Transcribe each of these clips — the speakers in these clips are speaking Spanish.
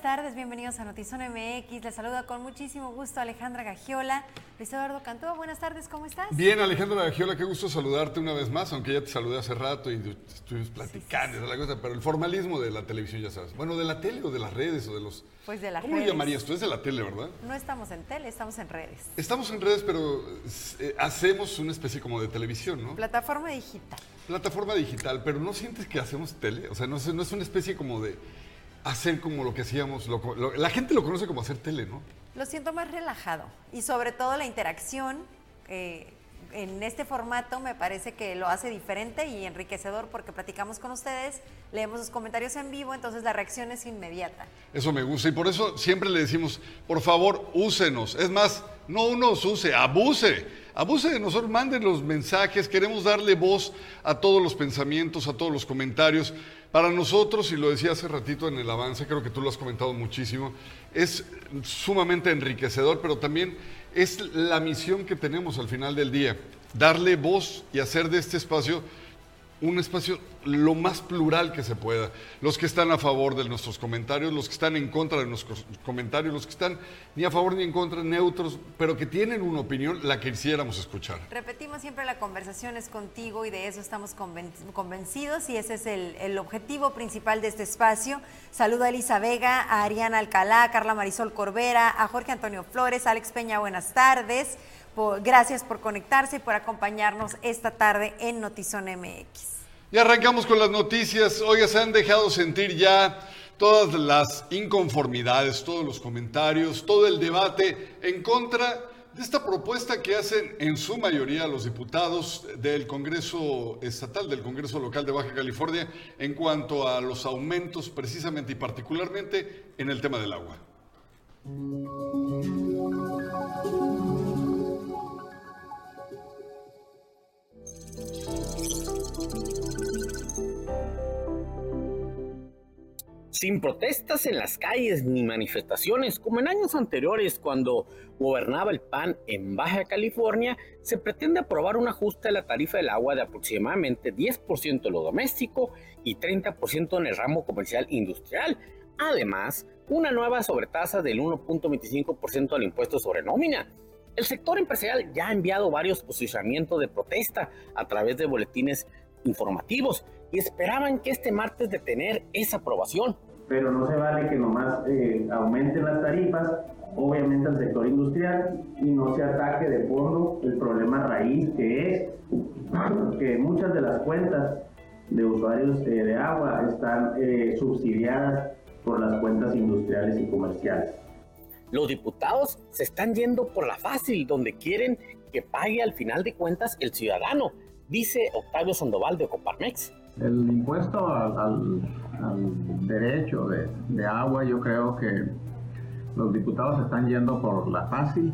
buenas tardes, bienvenidos a Notizón MX. Les saluda con muchísimo gusto Alejandra Gagiola. Luis Eduardo Cantúa, buenas tardes, ¿cómo estás? Bien, Alejandra Gagiola, qué gusto saludarte una vez más, aunque ya te saludé hace rato y estuvimos platicando sí, sí, sí. la cosa, pero el formalismo de la televisión, ya sabes. Bueno, de la tele o de las redes o de los... Pues de las ¿Cómo redes. lo llamarías tú? Es de la tele, ¿verdad? No estamos en tele, estamos en redes. Estamos en redes, pero eh, hacemos una especie como de televisión, ¿no? Plataforma digital. Plataforma digital, pero ¿no sientes que hacemos tele? O sea, no es una especie como de hacer como lo que hacíamos. Lo, lo, la gente lo conoce como hacer tele, ¿no? Lo siento más relajado y sobre todo la interacción eh, en este formato me parece que lo hace diferente y enriquecedor porque platicamos con ustedes, leemos sus comentarios en vivo, entonces la reacción es inmediata. Eso me gusta y por eso siempre le decimos, por favor, úsenos. Es más, no nos use, abuse. Abuse de nosotros, manden los mensajes, queremos darle voz a todos los pensamientos, a todos los comentarios. Para nosotros, y lo decía hace ratito en el avance, creo que tú lo has comentado muchísimo, es sumamente enriquecedor, pero también es la misión que tenemos al final del día, darle voz y hacer de este espacio un espacio lo más plural que se pueda. Los que están a favor de nuestros comentarios, los que están en contra de nuestros comentarios, los que están ni a favor ni en contra, neutros, pero que tienen una opinión, la que quisiéramos escuchar. Repetimos siempre, la conversación es contigo y de eso estamos conven convencidos y ese es el, el, objetivo principal de este espacio. Saludo a Elisa Vega, a Ariana Alcalá, a Carla Marisol Corbera, a Jorge Antonio Flores, a Alex Peña, buenas tardes. Gracias por conectarse y por acompañarnos esta tarde en Notizón MX. Y arrancamos con las noticias. Oiga, se han dejado sentir ya todas las inconformidades, todos los comentarios, todo el debate en contra de esta propuesta que hacen en su mayoría los diputados del Congreso Estatal, del Congreso Local de Baja California, en cuanto a los aumentos precisamente y particularmente en el tema del agua. Sin protestas en las calles ni manifestaciones como en años anteriores cuando gobernaba el PAN en Baja California, se pretende aprobar un ajuste a la tarifa del agua de aproximadamente 10% en lo doméstico y 30% en el ramo comercial industrial. Además, una nueva sobretasa del 1.25% al impuesto sobre nómina. El sector empresarial ya ha enviado varios posicionamientos de protesta a través de boletines informativos y esperaban que este martes de tener esa aprobación. Pero no se vale que nomás eh, aumenten las tarifas, obviamente al sector industrial, y no se ataque de fondo el problema raíz que es que muchas de las cuentas de usuarios eh, de agua están eh, subsidiadas por las cuentas industriales y comerciales. Los diputados se están yendo por la fácil, donde quieren que pague al final de cuentas el ciudadano, dice Octavio Sandoval de Coparmex. El impuesto al, al, al derecho de, agua, yo creo que los diputados están yendo por la fácil.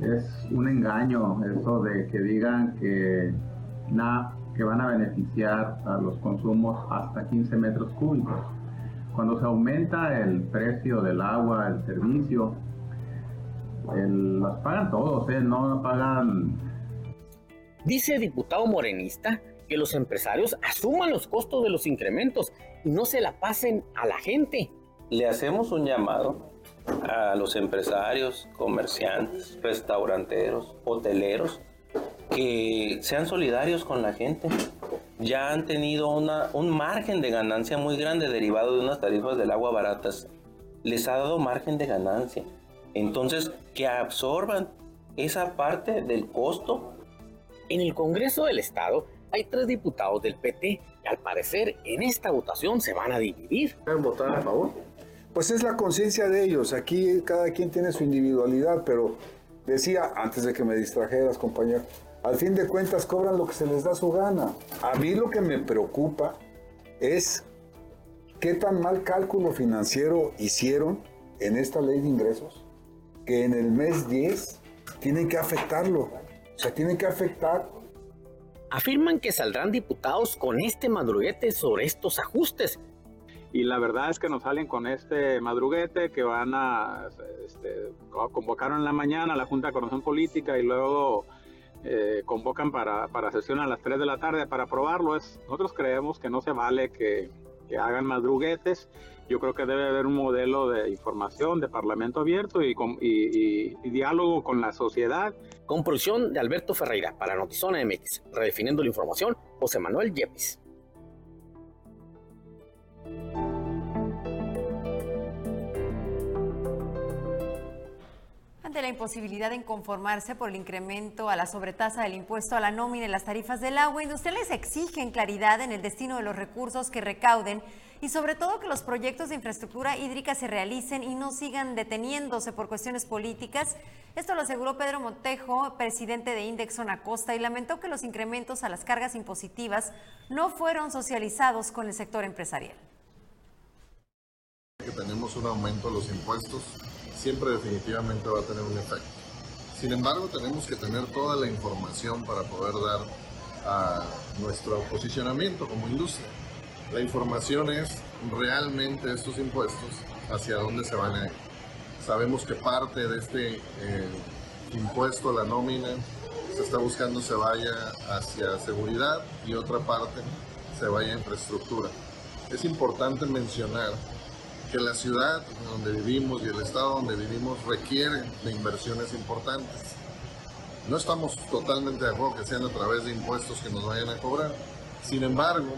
Es un engaño eso de que digan que, na, que van a beneficiar a los consumos hasta 15 metros cúbicos. Cuando se aumenta el precio del agua, el servicio, los pagan todos, ¿eh? no pagan. Dice el diputado morenista que los empresarios asuman los costos de los incrementos no se la pasen a la gente. Le hacemos un llamado a los empresarios, comerciantes, restauranteros, hoteleros, que sean solidarios con la gente. Ya han tenido una, un margen de ganancia muy grande derivado de unas tarifas del agua baratas. Les ha dado margen de ganancia. Entonces, que absorban esa parte del costo. En el Congreso del Estado hay tres diputados del PT al parecer en esta votación se van a dividir. ¿Pueden votar a favor? Pues es la conciencia de ellos. Aquí cada quien tiene su individualidad, pero decía antes de que me distrajeras, compañero, al fin de cuentas cobran lo que se les da su gana. A mí lo que me preocupa es qué tan mal cálculo financiero hicieron en esta ley de ingresos que en el mes 10 tienen que afectarlo. O sea, tienen que afectar. Afirman que saldrán diputados con este madruguete sobre estos ajustes. Y la verdad es que nos salen con este madruguete que van a este, convocaron en la mañana la Junta de Coordinación Política y luego eh, convocan para, para sesión a las 3 de la tarde para aprobarlo. Es, nosotros creemos que no se vale que, que hagan madruguetes yo creo que debe haber un modelo de información, de parlamento abierto y, diálogo con la sociedad. Con producción de Alberto Ferreira para Notizona MX, redefiniendo la información, José Manuel Yepes. Ante la imposibilidad de conformarse por el incremento a la sobretasa del impuesto a la nómina en las tarifas del agua, industriales exigen claridad en el destino de los recursos que recauden y sobre todo que los proyectos de infraestructura hídrica se realicen y no sigan deteniéndose por cuestiones políticas. Esto lo aseguró Pedro Montejo, presidente de Indexon Acosta, y lamentó que los incrementos a las cargas impositivas no fueron socializados con el sector empresarial. Que tenemos un aumento de los impuestos, siempre definitivamente va a tener un efecto. Sin embargo, tenemos que tener toda la información para poder dar a nuestro posicionamiento como industria. La información es realmente estos impuestos, hacia dónde se van a ir. Sabemos que parte de este eh, impuesto la nómina se está buscando se vaya hacia seguridad y otra parte se vaya a infraestructura. Es importante mencionar que la ciudad donde vivimos y el estado donde vivimos requieren de inversiones importantes. No estamos totalmente de acuerdo que sean a través de impuestos que nos vayan a cobrar, sin embargo,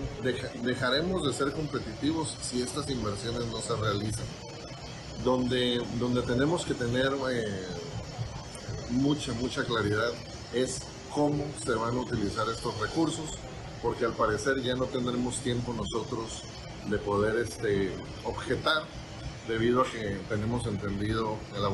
dejaremos de ser competitivos si estas inversiones no se realizan. Donde, donde tenemos que tener eh, mucha, mucha claridad es cómo se van a utilizar estos recursos, porque al parecer ya no tendremos tiempo nosotros de poder este, objetar debido a que tenemos entendido el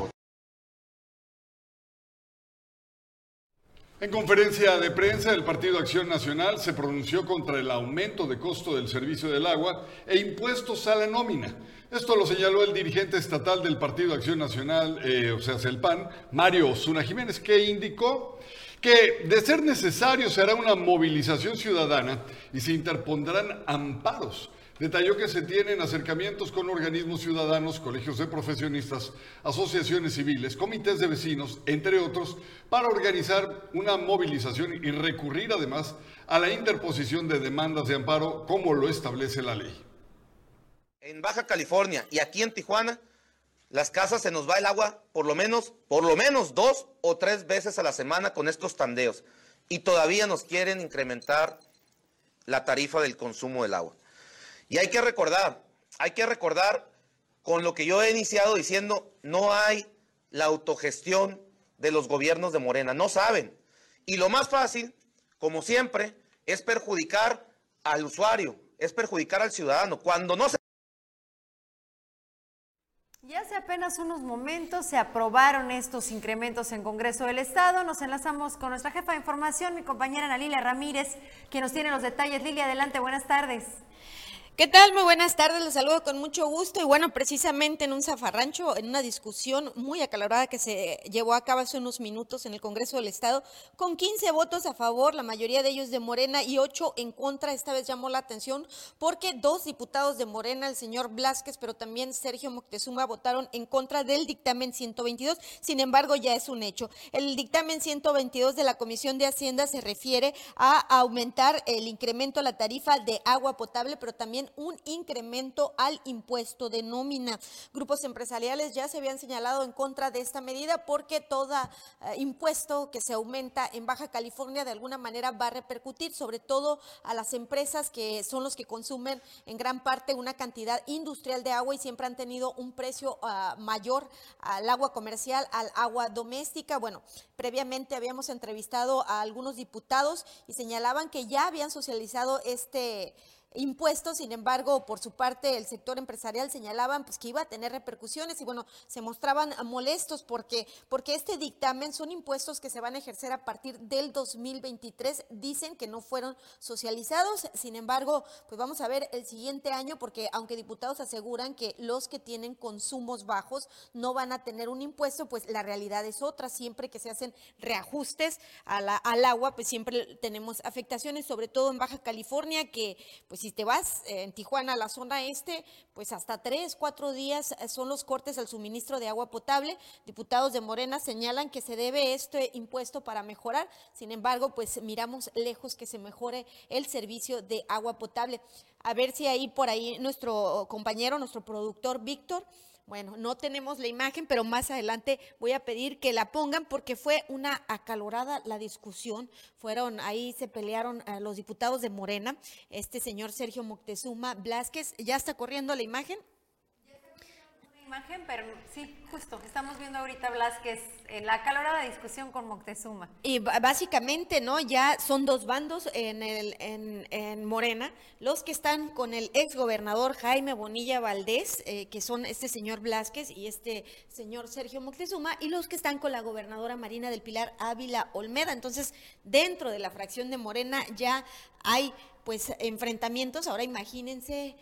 En conferencia de prensa, el Partido Acción Nacional se pronunció contra el aumento de costo del servicio del agua e impuestos a la nómina. Esto lo señaló el dirigente estatal del Partido Acción Nacional, eh, o sea, el PAN, Mario Osuna Jiménez, que indicó que de ser necesario se hará una movilización ciudadana y se interpondrán amparos Detalló que se tienen acercamientos con organismos ciudadanos, colegios de profesionistas, asociaciones civiles, comités de vecinos, entre otros, para organizar una movilización y recurrir además a la interposición de demandas de amparo como lo establece la ley. En Baja California y aquí en Tijuana, las casas se nos va el agua por lo menos, por lo menos dos o tres veces a la semana con estos tandeos. Y todavía nos quieren incrementar la tarifa del consumo del agua. Y hay que recordar, hay que recordar con lo que yo he iniciado diciendo, no hay la autogestión de los gobiernos de Morena, no saben. Y lo más fácil, como siempre, es perjudicar al usuario, es perjudicar al ciudadano. Cuando no se... Ya hace apenas unos momentos se aprobaron estos incrementos en Congreso del Estado. Nos enlazamos con nuestra jefa de información, mi compañera Ana Lilia Ramírez, quien nos tiene los detalles. Lilia, adelante, buenas tardes. ¿Qué tal? Muy buenas tardes, les saludo con mucho gusto y bueno, precisamente en un zafarrancho, en una discusión muy acalorada que se llevó a cabo hace unos minutos en el Congreso del Estado, con 15 votos a favor, la mayoría de ellos de Morena y 8 en contra, esta vez llamó la atención porque dos diputados de Morena, el señor Blasquez, pero también Sergio Moctezuma, votaron en contra del dictamen 122, sin embargo ya es un hecho. El dictamen 122 de la Comisión de Hacienda se refiere a aumentar el incremento a la tarifa de agua potable, pero también un incremento al impuesto de nómina. Grupos empresariales ya se habían señalado en contra de esta medida porque todo eh, impuesto que se aumenta en Baja California de alguna manera va a repercutir sobre todo a las empresas que son los que consumen en gran parte una cantidad industrial de agua y siempre han tenido un precio ah, mayor al agua comercial, al agua doméstica. Bueno, previamente habíamos entrevistado a algunos diputados y señalaban que ya habían socializado este impuestos. Sin embargo, por su parte, el sector empresarial señalaban pues, que iba a tener repercusiones y bueno, se mostraban molestos porque, porque este dictamen son impuestos que se van a ejercer a partir del 2023. Dicen que no fueron socializados. Sin embargo, pues vamos a ver el siguiente año porque aunque diputados aseguran que los que tienen consumos bajos no van a tener un impuesto, pues la realidad es otra. Siempre que se hacen reajustes a la, al agua, pues siempre tenemos afectaciones, sobre todo en Baja California, que pues si te vas eh, en Tijuana a la zona este, pues hasta tres, cuatro días eh, son los cortes al suministro de agua potable. Diputados de Morena señalan que se debe este impuesto para mejorar. Sin embargo, pues miramos lejos que se mejore el servicio de agua potable. A ver si ahí por ahí nuestro compañero, nuestro productor Víctor, bueno, no tenemos la imagen, pero más adelante voy a pedir que la pongan porque fue una acalorada la discusión. Fueron, ahí se pelearon eh, los diputados de Morena, este señor Sergio Moctezuma Blasquez. ¿Ya está corriendo la imagen? Imagen, pero sí, justo, estamos viendo ahorita Blasquez en la calorada discusión con Moctezuma. Y básicamente, ¿no? Ya son dos bandos en, el, en, en Morena, los que están con el ex gobernador Jaime Bonilla Valdés, eh, que son este señor Blasquez y este señor Sergio Moctezuma, y los que están con la gobernadora Marina del Pilar Ávila Olmeda. Entonces, dentro de la fracción de Morena ya hay pues enfrentamientos. Ahora imagínense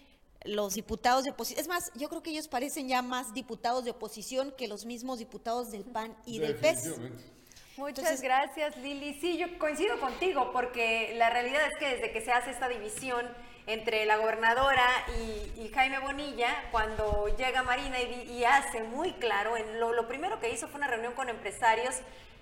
los diputados de oposición. Es más, yo creo que ellos parecen ya más diputados de oposición que los mismos diputados del PAN y del PES. Muchas gracias, Lili. Sí, yo coincido contigo, porque la realidad es que desde que se hace esta división entre la gobernadora y, Jaime Bonilla, cuando llega Marina y, hace muy claro, en lo, primero que hizo fue una reunión con empresarios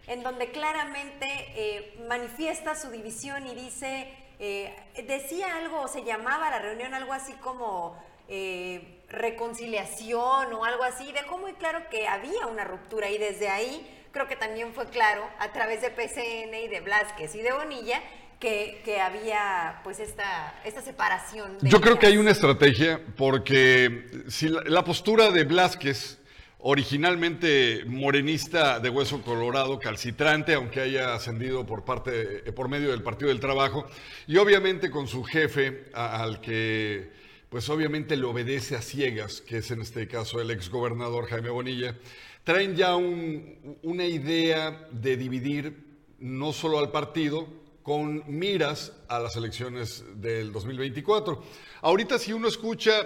en donde claramente eh, manifiesta su división y dice eh, decía algo, se llamaba la reunión algo así como eh, reconciliación o algo así, dejó muy claro que había una ruptura y desde ahí creo que también fue claro a través de PCN y de Blasquez y de Bonilla que, que, había pues esta, esta separación. Yo creo que hay una estrategia porque si la, postura de Blasquez originalmente morenista de hueso colorado, calcitrante, aunque haya ascendido por parte, eh, por medio del Partido del Trabajo, y obviamente con su jefe, al que pues obviamente le obedece a ciegas, que es en este caso el exgobernador Jaime Bonilla, traen ya una idea de dividir no solo al partido, con miras a las elecciones del 2024. Ahorita si uno escucha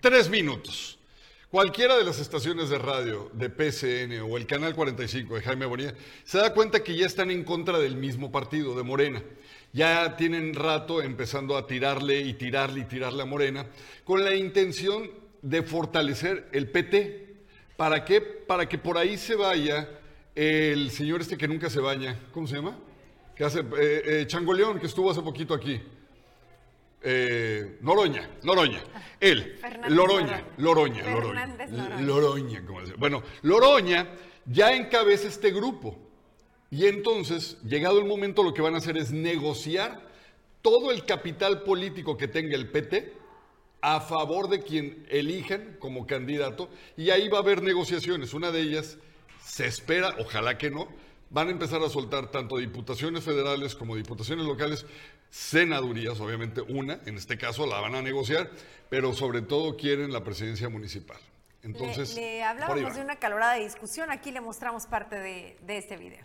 tres minutos, Cualquiera de las estaciones de radio de PCN o el Canal 45 de Jaime Bonilla se da cuenta que ya están en contra del mismo partido, de Morena. Ya tienen rato empezando a tirarle y tirarle y tirarle a Morena con la intención de fortalecer el PT. ¿Para qué? Para que por ahí se vaya el señor este que nunca se baña. ¿Cómo se llama? Que hace eh, eh, Changoleón, que estuvo hace poquito aquí. Eh, Noroña, Noroña, él, Loroña, Loroña, Loroña, Loroña, como Bueno, Loroña ya encabeza este grupo. Y entonces, llegado el momento, lo que van a hacer es negociar todo el capital político que tenga el PT a favor de quien elijan como candidato. Y ahí va a haber negociaciones. Una de ellas se espera, ojalá que no, van a empezar a soltar tanto diputaciones federales como diputaciones locales senadurías, obviamente una, en este caso la van a negociar, pero sobre todo quieren la presidencia municipal. Entonces, le, hablábamos de una calorada discusión, aquí le mostramos parte de, de este video.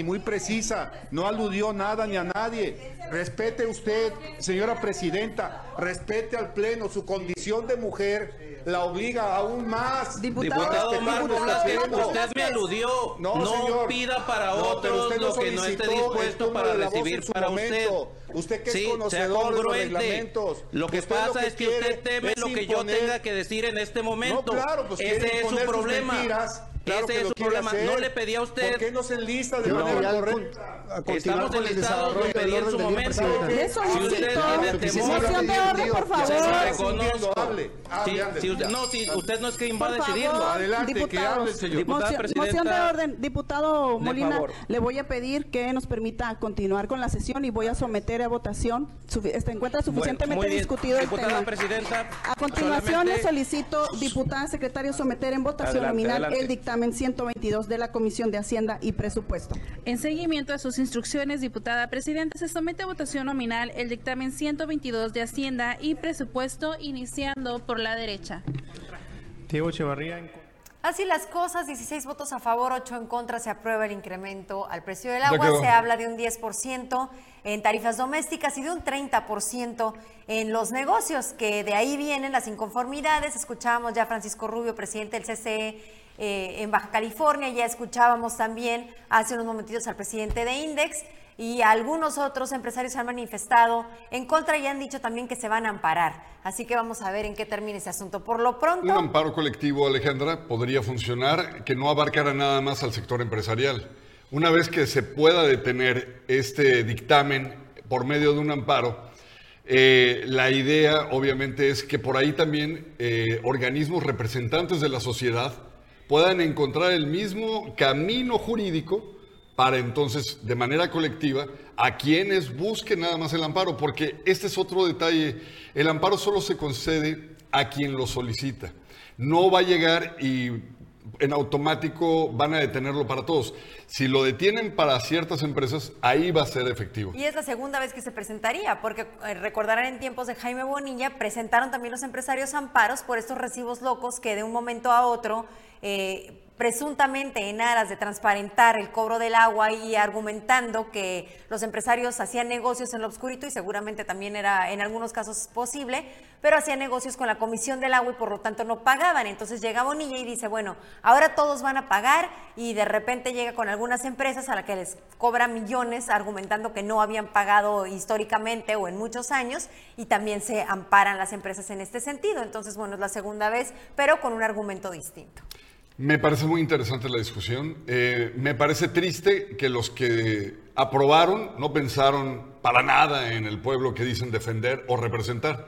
muy precisa no aludió nada ni a nadie. Respete usted, señora presidenta, respete al Pleno, su condición de mujer la obliga aún más. Diputado, usted, me aludió. No, pida para otros lo que no esté dispuesto para recibir para usted. Usted que es conocedor de los reglamentos. Lo que pasa es que usted teme lo que yo tenga que decir en este momento. No, claro, pues Ese es su problema. Ese es su problema. No le pedí a usted. ¿Por qué no se enlista de manera correcta? Estamos enlistados, lo pedí en su momento. Le solicito moción de orden, por favor. no, si usted no es quien va a decidirlo. Adelante, que hable, señor. Diputada moción, de orden. Diputado Molina, le voy a pedir que nos permita continuar con la sesión y voy a someter a votación. Este encuentra suficientemente discutido el tema. Presidenta, a continuación le solicito, diputada secretario, someter en votación nominal el dictamen 122 de la Comisión de Hacienda y Presupuesto. En seguimiento a sus instrucciones, diputada presidenta, se somete a votación nominal el dictamen 122 de Hacienda y Presupuesto, iniciando por la derecha. Diego Echevarría. Así las cosas, 16 votos a favor, 8 en contra, se aprueba el incremento al precio del agua, se habla de un 10% en tarifas domésticas y de un 30% en los negocios, que de ahí vienen las inconformidades. Escuchábamos ya a Francisco Rubio, presidente del CCE eh, en Baja California, ya escuchábamos también hace unos momentitos al presidente de Index y algunos otros empresarios han manifestado en contra y han dicho también que se van a amparar. Así que vamos a ver en qué termina ese asunto. Por lo pronto... Un amparo colectivo, Alejandra, podría funcionar que no abarcara nada más al sector empresarial. Una vez que se pueda detener este dictamen por medio de un amparo, eh, la idea obviamente es que por ahí también eh, organismos representantes de la sociedad puedan encontrar el mismo camino jurídico para entonces, de manera colectiva, a quienes busquen nada más el amparo, porque este es otro detalle, el amparo solo se concede a quien lo solicita. No va a llegar y en automático van a detenerlo para todos. Si lo detienen para ciertas empresas, ahí va a ser efectivo. Y es la segunda vez que se presentaría, porque eh, recordarán en tiempos de Jaime Bonilla, presentaron también los empresarios amparos por estos recibos locos que de un momento a otro eh, presuntamente en aras de transparentar el cobro del agua y argumentando que los empresarios hacían negocios en lo obscurito y seguramente también era en algunos casos posible, pero hacían negocios con la Comisión del Agua y por lo tanto no pagaban. Entonces llega Bonilla y dice, bueno, ahora todos van a pagar y de repente llega con algunas empresas a las que les cobra millones argumentando que no habían pagado históricamente o en muchos años y también se amparan las empresas en este sentido. Entonces, bueno, es la segunda vez, pero con un argumento distinto. Me parece muy interesante la discusión. Eh, me parece triste que los que aprobaron no pensaron para nada en el pueblo que dicen defender o representar.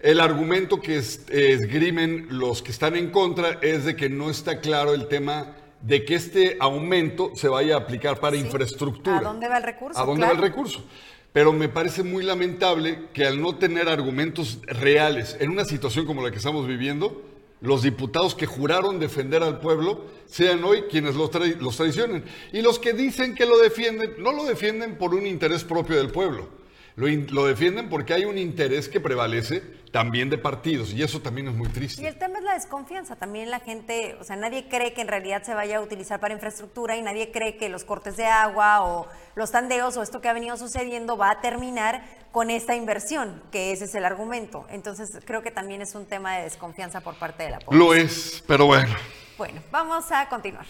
El argumento que esgrimen los que están en contra es de que no está claro el tema de que este aumento se vaya a aplicar para infraestructura. ¿A dónde va el recurso? ¿A dónde va el recurso? Pero me parece muy lamentable que al no tener argumentos reales en una situación como la que estamos viviendo, los diputados que juraron defender al pueblo sean hoy quienes los, traicionen. Y los que dicen que lo defienden, no lo defienden por un interés propio del pueblo, lo, defienden porque hay un interés que prevalece también de partidos y eso también es muy triste. Y el tema es la desconfianza, también la gente, o sea, nadie cree que en realidad se vaya a utilizar para infraestructura y nadie cree que los cortes de agua o los tandeos o esto que ha venido sucediendo va a terminar con esta inversión, que ese es el argumento. Entonces creo que también es un tema de desconfianza por parte de la población. Lo es, pero bueno. Bueno, vamos a continuar.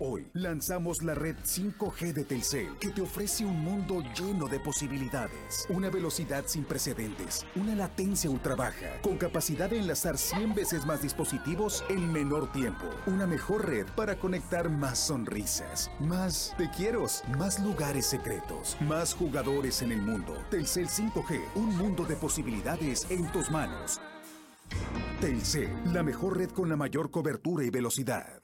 Hoy lanzamos la red 5G de Telcel que te ofrece un mundo lleno de posibilidades, una velocidad sin precedentes, una latencia ultra baja, con capacidad de enlazar 100 veces más dispositivos en menor tiempo, una mejor red para conectar más sonrisas, más te quiero, más lugares secretos, más jugadores en el mundo. Telcel 5G, un mundo de posibilidades en tus manos. Telcel, la mejor red con la mayor cobertura y velocidad.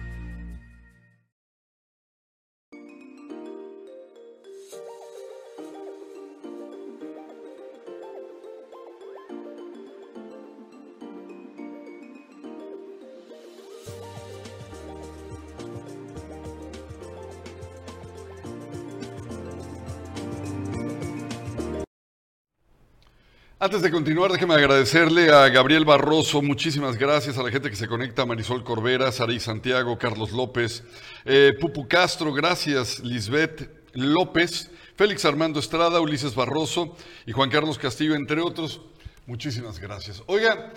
Antes de continuar, déjeme agradecerle a Gabriel Barroso, muchísimas gracias a la gente que se conecta, Marisol Corbera, Saray Santiago, Carlos López, eh, Pupu Castro, gracias, Lisbeth López. Félix Armando Estrada, Ulises Barroso y Juan Carlos Castillo, entre otros. Muchísimas gracias. Oiga,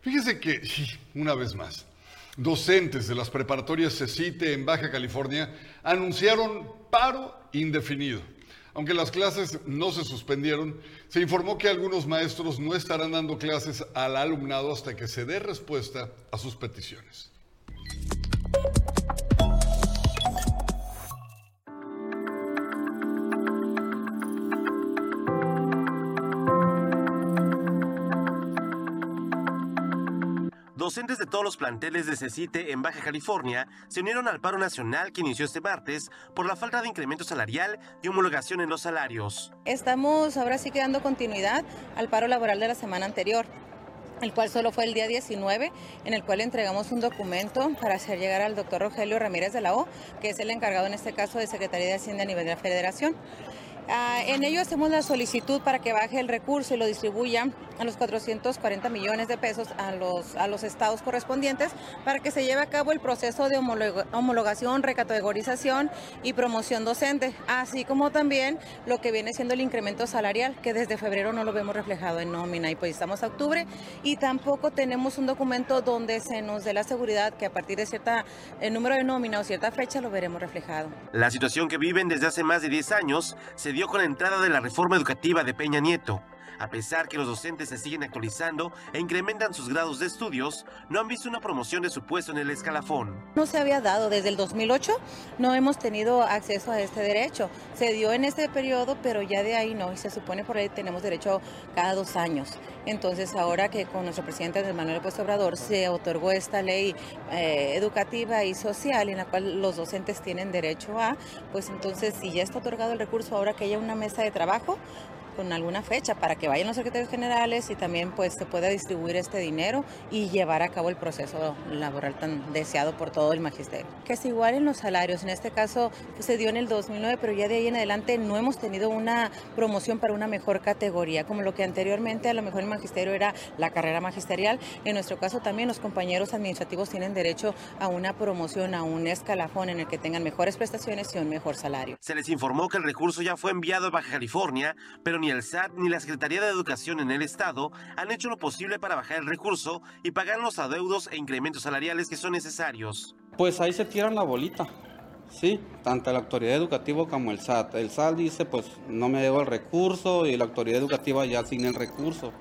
fíjese que, una vez más, docentes de las preparatorias CECITE en Baja California anunciaron paro indefinido. Aunque las clases no se suspendieron, se informó que algunos maestros no estarán dando clases al alumnado hasta que se dé respuesta a sus peticiones. Docentes de todos los planteles de CECITE en Baja California se unieron al paro nacional que inició este martes por la falta de incremento salarial y homologación en los salarios. Estamos ahora sí que dando continuidad al paro laboral de la semana anterior el cual solo fue el día 19, en el cual entregamos un documento para hacer llegar al doctor Rogelio Ramírez de la O, que es el encargado en este caso de Secretaría de Hacienda a nivel de la Federación. Ah, en ello hacemos la solicitud para que baje el recurso y lo distribuya a los 440 millones de pesos a los, a los estados correspondientes para que se lleve a cabo el proceso de homologación, recategorización y promoción docente, así como también lo que viene siendo el incremento salarial, que desde febrero no lo vemos reflejado en nómina y pues estamos a octubre y tampoco tenemos un documento donde se nos dé la seguridad que a partir de cierta el número de nómina o cierta fecha lo veremos reflejado. La situación que viven desde hace más de 10 años se dio con la entrada de la reforma educativa de Peña Nieto. A pesar que los docentes se siguen actualizando e incrementan sus grados de estudios, no han visto una promoción de su puesto en el escalafón. No se había dado desde el 2008, no hemos tenido acceso a este derecho. Se dio en este periodo, pero ya de ahí no, y se supone por ahí tenemos derecho cada dos años. Entonces ahora que con nuestro presidente Manuel López Obrador se otorgó esta ley eh, educativa y social en la cual los docentes tienen derecho a, pues entonces si ya está otorgado el recurso, ahora que haya una mesa de trabajo, con alguna fecha para que vayan los secretarios generales y también pues se pueda distribuir este dinero y llevar a cabo el proceso laboral tan deseado por todo el magisterio. Que se igualen los salarios, en este caso pues, se dio en el 2009, pero ya de ahí en adelante no hemos tenido una promoción para una mejor categoría, como lo que anteriormente a lo mejor el magisterio era la carrera magisterial. En nuestro caso también los compañeros administrativos tienen derecho a una promoción, a un escalafón en el que tengan mejores prestaciones y un mejor salario. Se les informó que el recurso ya fue enviado a Baja California, pero ni ni el SAT ni la Secretaría de Educación en el Estado han hecho lo posible para bajar el recurso y pagar los adeudos e incrementos salariales que son necesarios. Pues ahí se tiran la bolita. Sí, tanto la autoridad educativa como el SAT. El SAT dice, pues no me debo el recurso y la autoridad educativa ya sin el recurso.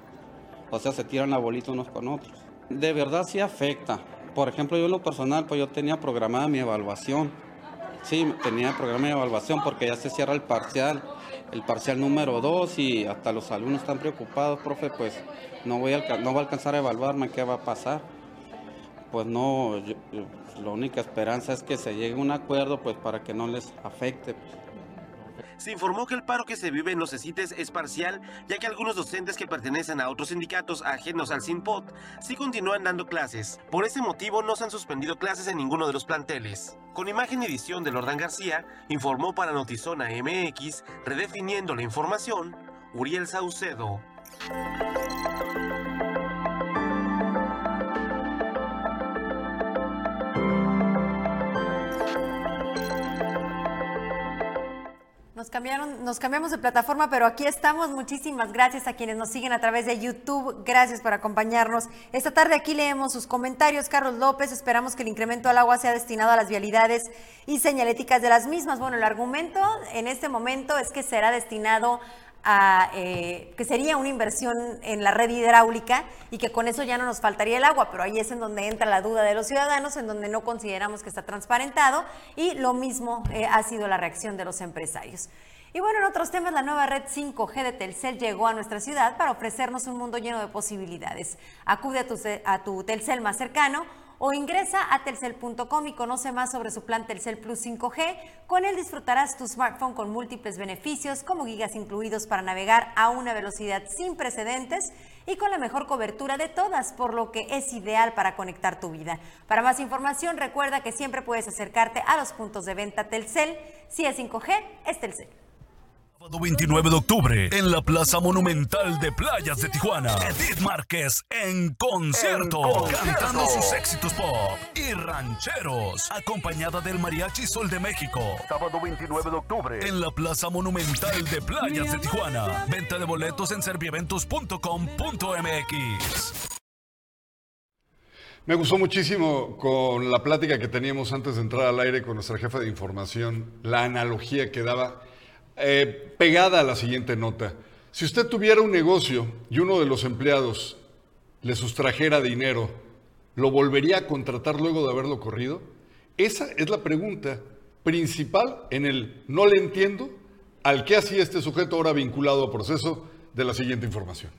O sea, se tiran la bolita unos con otros. De verdad sí afecta. Por ejemplo, yo en lo personal, pues yo tenía programada mi evaluación. Sí, tenía programa de evaluación porque ya se cierra el parcial el parcial número 2 y hasta los alumnos están preocupados, profe, pues no voy a, no va a alcanzar a evaluarme, ¿qué va a pasar? Pues no, la única esperanza es que se llegue a un acuerdo pues para que no les afecte. Se informó que el paro que se vive en los CECITES es parcial, ya que algunos docentes que pertenecen a otros sindicatos ajenos al SINPOT sí continúan dando clases. Por ese motivo no se han suspendido clases en ninguno de los planteles. Con imagen y edición de Lordan García, informó para Notizona MX, redefiniendo la información, Uriel Saucedo. Nos, cambiaron, nos cambiamos de plataforma, pero aquí estamos. Muchísimas gracias a quienes nos siguen a través de YouTube. Gracias por acompañarnos. Esta tarde aquí leemos sus comentarios. Carlos López, esperamos que el incremento al agua sea destinado a las vialidades y señaléticas de las mismas. Bueno, el argumento en este momento es que será destinado eh, que sería una inversión en la red hidráulica y que con eso ya no nos faltaría el agua, pero ahí es en donde entra la duda de los ciudadanos, en donde no consideramos que está transparentado y lo mismo eh, ha sido la reacción de los empresarios. Y bueno, en otros temas, la nueva red 5G de Telcel llegó a nuestra ciudad para ofrecernos un mundo lleno de posibilidades. Acude a tu, a tu Telcel más cercano o ingresa a telcel.com y conoce más sobre su plan Telcel Plus 5G. Con él disfrutarás tu smartphone con múltiples beneficios como gigas incluidos para navegar a una velocidad sin precedentes y con la mejor cobertura de todas, por lo que es ideal para conectar tu vida. Para más información, recuerda que siempre puedes acercarte a los puntos de venta Telcel. Si es 5G, es Telcel. Sábado 29 de octubre en la Plaza Monumental de Playas de Tijuana. Edith Márquez en concierto, cantando sus éxitos pop y rancheros, acompañada del Mariachi Sol de México. Sábado 29 de octubre en la Plaza Monumental de Playas de Tijuana. Venta de boletos en servieventos.com.mx. Me gustó muchísimo con la plática que teníamos antes de entrar al aire con nuestra jefa de información, la analogía que daba eh, pegada a la siguiente nota. Si usted tuviera un negocio y uno de los empleados le sustrajera dinero, ¿lo volvería a contratar luego de haberlo corrido? Esa es la pregunta principal en el no le entiendo al que hacía este sujeto ahora vinculado a proceso de la siguiente información.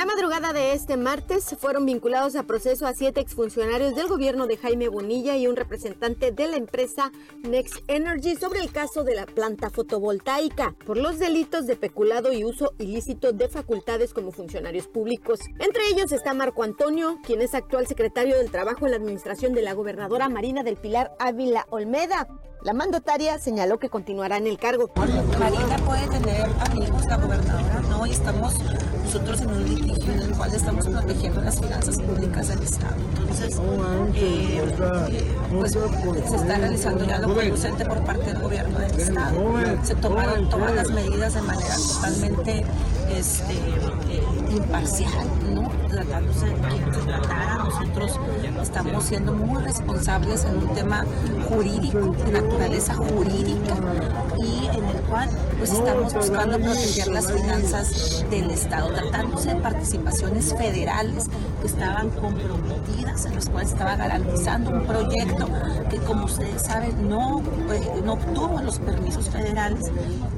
La madrugada de este martes fueron vinculados a proceso a siete exfuncionarios del gobierno de Jaime Bonilla y un representante de la empresa Next Energy sobre el caso de la planta fotovoltaica por los delitos de peculado y uso ilícito de facultades como funcionarios públicos. Entre ellos está Marco Antonio, quien es actual secretario del Trabajo en la administración de la gobernadora Marina del Pilar Ávila Olmeda. La mandataria señaló que continuará en el cargo. Marina puede tener amigos, la gobernadora no, y estamos nosotros en un litigio en el cual estamos protegiendo las finanzas públicas del Estado. Entonces, eh, pues se está realizando ya lo conducente por parte del gobierno del Estado. Se tomaron todas las medidas de manera totalmente este, eh, imparcial, ¿no? Tratándose de se tratara, nosotros estamos siendo muy responsables en un tema jurídico, de naturaleza jurídica, y en el cual pues estamos buscando proteger las finanzas del Estado, tratándose de participaciones federales que estaban comprometidas, en las cuales estaba garantizando un proyecto que como ustedes saben no, eh, obtuvo los permisos federales,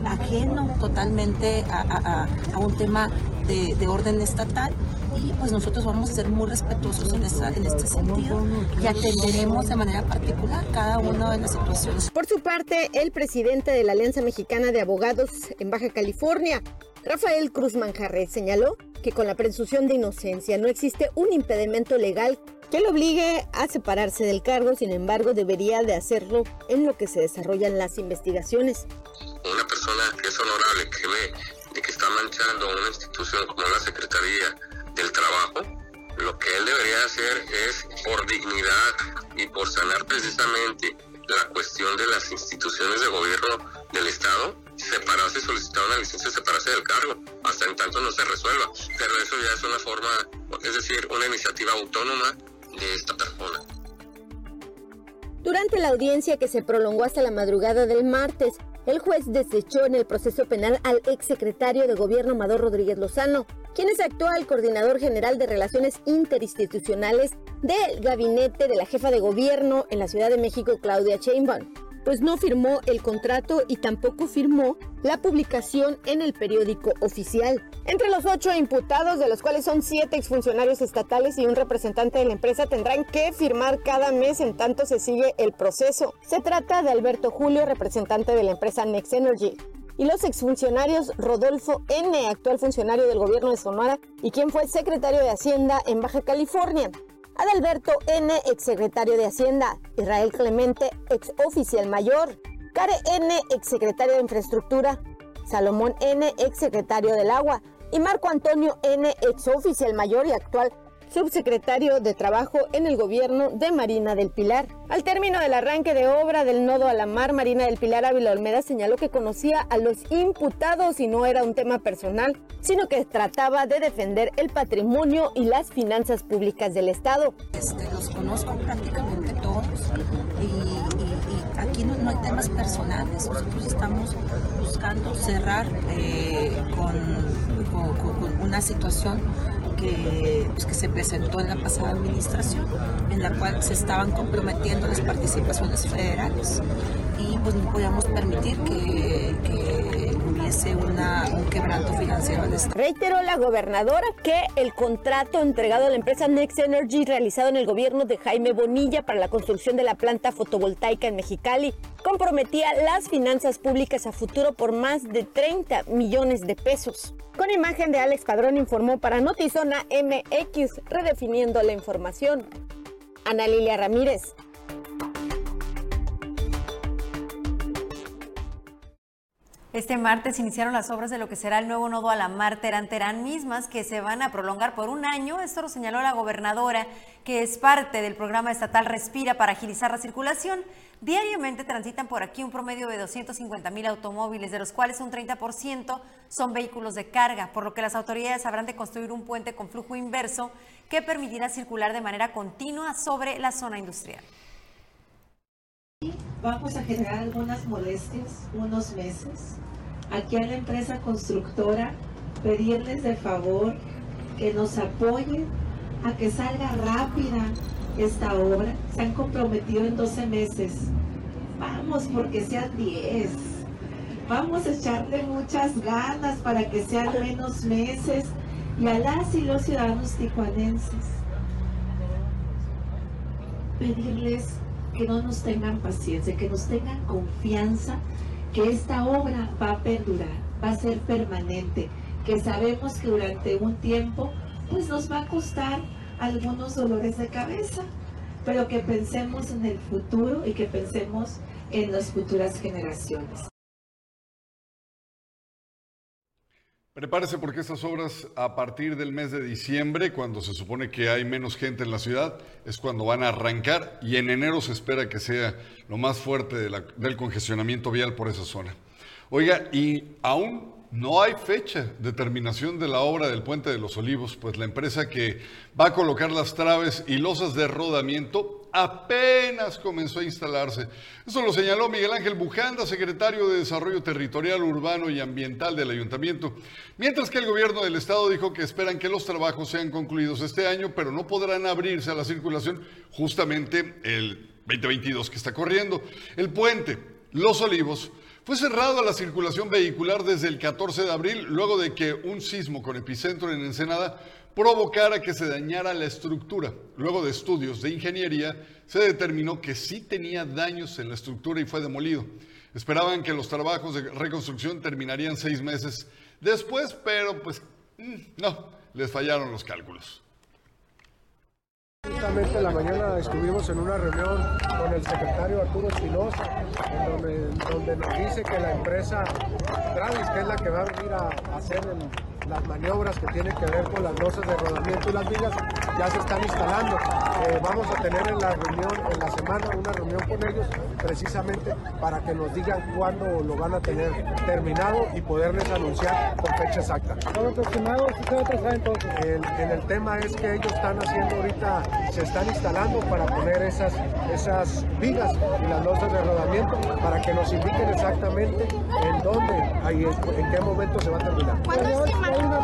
ajeno totalmente a un tema de, de orden estatal y pues nosotros vamos a ser muy respetuosos en, esta- en este sentido y atenderemos de manera particular cada una de las situaciones. Por su parte, el presidente de la Alianza Mexicana de Abogados en Baja California, Rafael Cruz Manjarres, señaló que con la presunción de inocencia no existe un impedimento legal que lo obligue a separarse del cargo, sin embargo debería de hacerlo en lo que se desarrollan las investigaciones. una persona que es honorable, que ve de que está manchando una institución como la Secretaría del Trabajo, lo que él debería hacer es, por dignidad y por sanar precisamente la cuestión de las instituciones de gobierno del Estado, separarse y solicitar una licencia separarse del cargo, hasta en tanto no se resuelva. Pero eso ya es una forma, es decir, una iniciativa autónoma de esta persona. Durante la audiencia que se prolongó hasta la madrugada del martes, el juez desechó en el proceso penal al exsecretario de Gobierno Amador Rodríguez Lozano, quien es actual coordinador general de Relaciones Interinstitucionales del gabinete de la jefa de gobierno en la Ciudad de México, Claudia Sheinbaum, pues no firmó el contrato y tampoco firmó la publicación en el periódico oficial. Entre los ocho imputados, de los cuales son siete exfuncionarios estatales y un representante de la empresa, tendrán que firmar cada mes en tanto se sigue el proceso. Se trata de Alberto Julio, representante de la empresa Next Energy. Y los exfuncionarios Rodolfo N., actual funcionario del gobierno de Sonora y quien fue secretario de Hacienda en Baja California. Adalberto N., exsecretario de Hacienda, Israel Clemente, ex oficial mayor, Care N., exsecretario de Infraestructura, Salomón N., exsecretario del Agua, y Marco Antonio N., ex oficial mayor y actual subsecretario de Trabajo en el gobierno de Marina del Pilar. Al término del arranque de obra del nodo a la mar, Marina del Pilar Ávila Olmeda señaló que conocía a los imputados y no era un tema personal, sino que trataba de defender el patrimonio y las finanzas públicas del Estado. Este, los conozco prácticamente todos y, aquí no, hay temas personales. Nosotros estamos buscando cerrar eh, con una situación que, pues, que se presentó en la pasada administración, en la cual se estaban comprometiendo las participaciones federales y pues no podíamos permitir que, que hubiese una, un quebranto financiero al Estado. Reiteró la gobernadora que el contrato entregado a la empresa Next Energy realizado en el gobierno de Jaime Bonilla para la construcción de la planta fotovoltaica en Mexicali comprometía las finanzas públicas a futuro por más de 30 millones de pesos. Con imagen de Alex Padrón informó para Notizona MX, redefiniendo la información. Ana Lilia Ramírez. Este martes iniciaron las obras de lo que será el nuevo nodo a la Mar Terán Terán mismas que se van a prolongar por un año. Esto lo señaló la gobernadora, que es parte del programa estatal Respira para agilizar la circulación. Diariamente transitan por aquí un promedio de 250 mil automóviles, de los cuales un 30% son vehículos de carga, por lo que las autoridades habrán de construir un puente con flujo inverso que permitirá circular de manera continua sobre la zona industrial. Vamos a generar algunas molestias unos meses. Aquí a la empresa constructora pedirles de favor que nos apoyen a que salga rápida esta obra. Se han comprometido en 12 meses. Vamos porque sean 10. Vamos a echarle muchas ganas para que sean menos meses y a las y los ciudadanos tijuanenses pedirles que no nos tengan paciencia, que nos tengan confianza que esta obra va a perdurar, va a ser permanente, que sabemos que durante un tiempo pues nos va a costar algunos dolores de cabeza, pero que pensemos en el futuro y que pensemos en las futuras generaciones. Prepárese porque estas obras a partir del mes de diciembre, cuando se supone que hay menos gente en la ciudad, es cuando van a arrancar y en enero se espera que sea lo más fuerte del congestionamiento vial por esa zona. Oiga, y aún no hay fecha de terminación de la obra del Puente de los Olivos, pues la empresa que va a colocar las traves y losas de rodamiento apenas comenzó a instalarse. Eso lo señaló Miguel Ángel Bujanda, secretario de Desarrollo Territorial, Urbano y Ambiental del Ayuntamiento, mientras que el gobierno del estado dijo que esperan que los trabajos sean concluidos este año, pero no podrán abrirse a la circulación justamente el 2022 que está corriendo. El puente, Los Olivos, fue cerrado a la circulación vehicular desde el 14 de abril, luego de que un sismo con epicentro en Ensenada provocara que se dañara la estructura. Luego de estudios de ingeniería, se determinó que sí tenía daños en la estructura y fue demolido. Esperaban que los trabajos de reconstrucción terminarían seis meses después, pero pues mm, no, les fallaron los cálculos. Justamente la mañana estuvimos en una reunión con el secretario Arturo Espinosa, donde, nos dice que la empresa Travis, es la que va a venir a, hacer las maniobras que tienen que ver con las losas de rodamiento y las vigas, ya se están instalando. Eh, vamos a tener en la reunión, en la semana, una reunión con ellos precisamente para que nos digan cuándo lo van a tener terminado y poderles anunciar con fecha exacta. en el tema es que ellos están haciendo ahorita se están instalando para poner esas, esas vigas y las losas de rodamiento para que nos indiquen exactamente en dónde, ahí, en qué momento se va a terminar. ¿Cuándo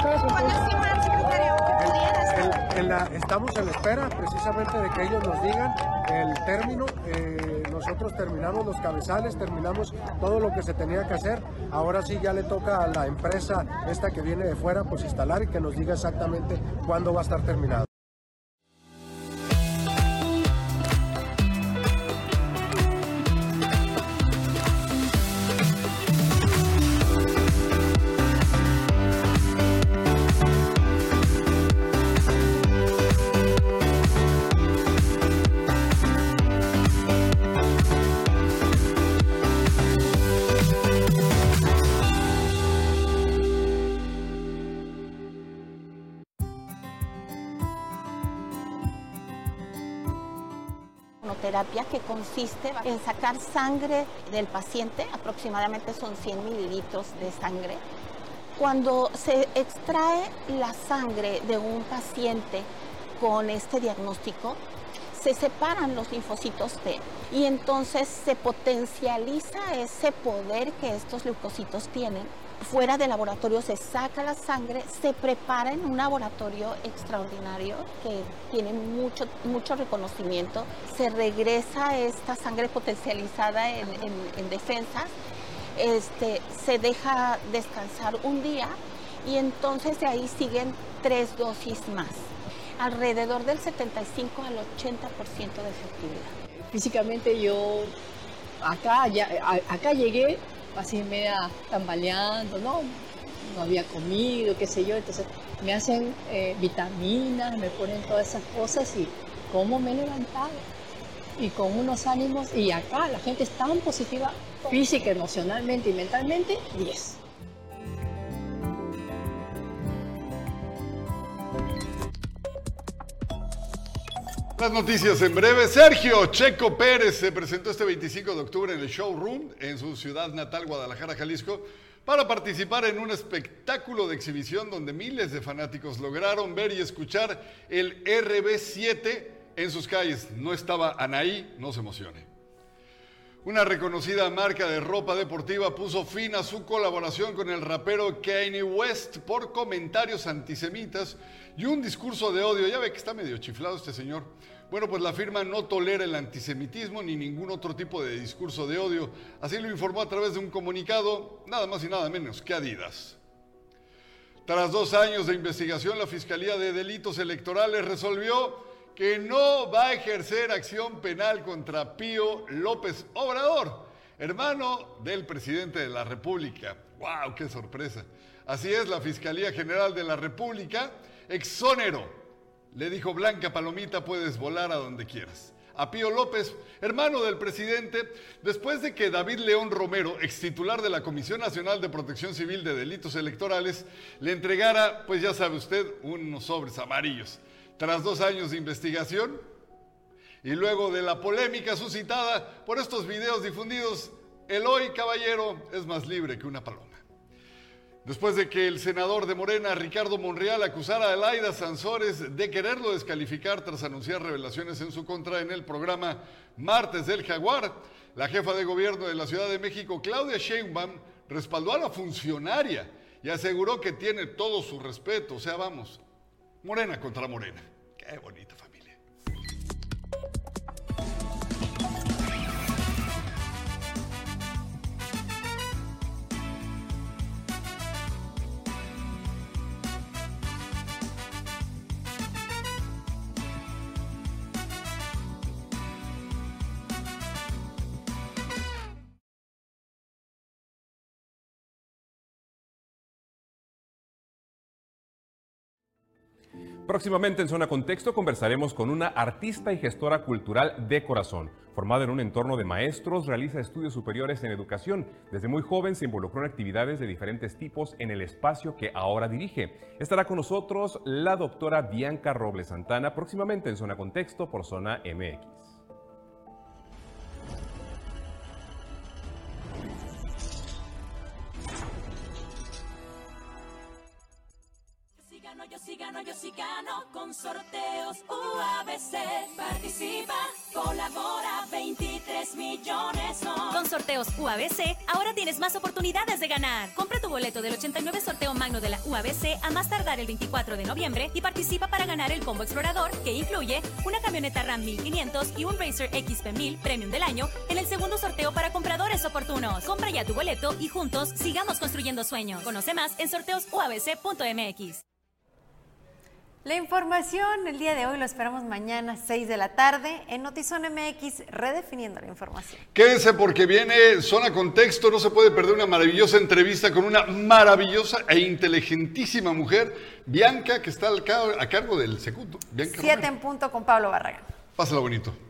estiman, estamos en la espera precisamente de que ellos nos digan el término. Eh, nosotros terminamos los cabezales, terminamos todo lo que se tenía que hacer. Ahora sí ya le toca a la empresa esta que viene de fuera pues instalar y que nos diga exactamente cuándo va a estar terminado. Que consiste en sacar sangre del paciente, aproximadamente son 100 mililitros de sangre. Cuando se extrae la sangre de un paciente con este diagnóstico, se separan los linfocitos T y entonces se potencializa ese poder que estos leucocitos tienen fuera del laboratorio se saca la sangre, se prepara en un laboratorio extraordinario que tiene mucho, mucho reconocimiento, se regresa esta sangre potencializada en, defensas este, se deja descansar un día y entonces de ahí siguen tres dosis más, alrededor del 75 al 80% de efectividad. Físicamente yo acá, ya, acá llegué así media tambaleando, ¿no? No había comido, qué sé yo, entonces me hacen eh, vitaminas, me ponen todas esas cosas y cómo me he levantado y con unos ánimos y acá la gente es tan positiva física, emocionalmente y mentalmente, 10. Las noticias en breve. Sergio Checo Pérez se presentó este 25 de octubre en el showroom en su ciudad natal, Guadalajara, Jalisco, para participar en un espectáculo de exhibición donde miles de fanáticos lograron ver y escuchar el RB7 en sus calles. No estaba Anaí, no se emocione. Una reconocida marca de ropa deportiva puso fin a su colaboración con el rapero Kanye West por comentarios antisemitas y un discurso de odio. Ya ve que está medio chiflado este señor. Bueno, pues la firma no tolera el antisemitismo ni ningún otro tipo de discurso de odio. Así lo informó a través de un comunicado, nada más y nada menos que Adidas. Tras dos años de investigación, la Fiscalía de Delitos Electorales resolvió que no va a ejercer acción penal contra Pío López Obrador, hermano del presidente de la República. ¡Wow! ¡Qué sorpresa! Así es, la Fiscalía General de la República exónero. Le dijo Blanca Palomita, puedes volar a donde quieras. A Pío López, hermano del presidente, después de que David León Romero, ex titular de la Comisión Nacional de Protección Civil de Delitos Electorales, le entregara, pues ya sabe usted, unos sobres amarillos. Tras dos años de investigación y luego de la polémica suscitada por estos videos difundidos, el hoy caballero es más libre que una paloma. Después de que el senador de Morena, Ricardo Monreal, acusara a Laida Sansores de quererlo descalificar tras anunciar revelaciones en su contra en el programa Martes del Jaguar, la jefa de gobierno de la Ciudad de México, Claudia Sheinbaum, respaldó a la funcionaria y aseguró que tiene todo su respeto. O sea, vamos, Morena contra Morena. Qué bonita Próximamente en Zona Contexto conversaremos con una artista y gestora cultural de corazón. Formada en un entorno de maestros, realiza estudios superiores en educación. Desde muy joven se involucró en actividades de diferentes tipos en el espacio que ahora dirige. Estará con nosotros la doctora Bianca Robles Santana próximamente en Zona Contexto por Zona MX. Gano con sorteos UABC. Participa, colabora, 23 millones Con sorteos UABC, ahora tienes más oportunidades de ganar. Compra tu boleto del 89 sorteo magno de la UABC a más tardar el 24 de noviembre y participa para ganar el combo explorador que incluye una camioneta RAM 1500 y un Racer XP 1000 Premium del año en el segundo sorteo para compradores oportunos. Compra ya tu boleto y juntos sigamos construyendo sueños. Conoce más en sorteosuabc.mx. La información el día de hoy lo esperamos mañana 6 de la tarde en Notizón MX redefiniendo la información. Quédense porque viene Zona Contexto, no se puede perder una maravillosa entrevista con una maravillosa e inteligentísima mujer, Bianca, que está a cargo del segundo. Siete en punto con Pablo Barragán. Pásalo bonito.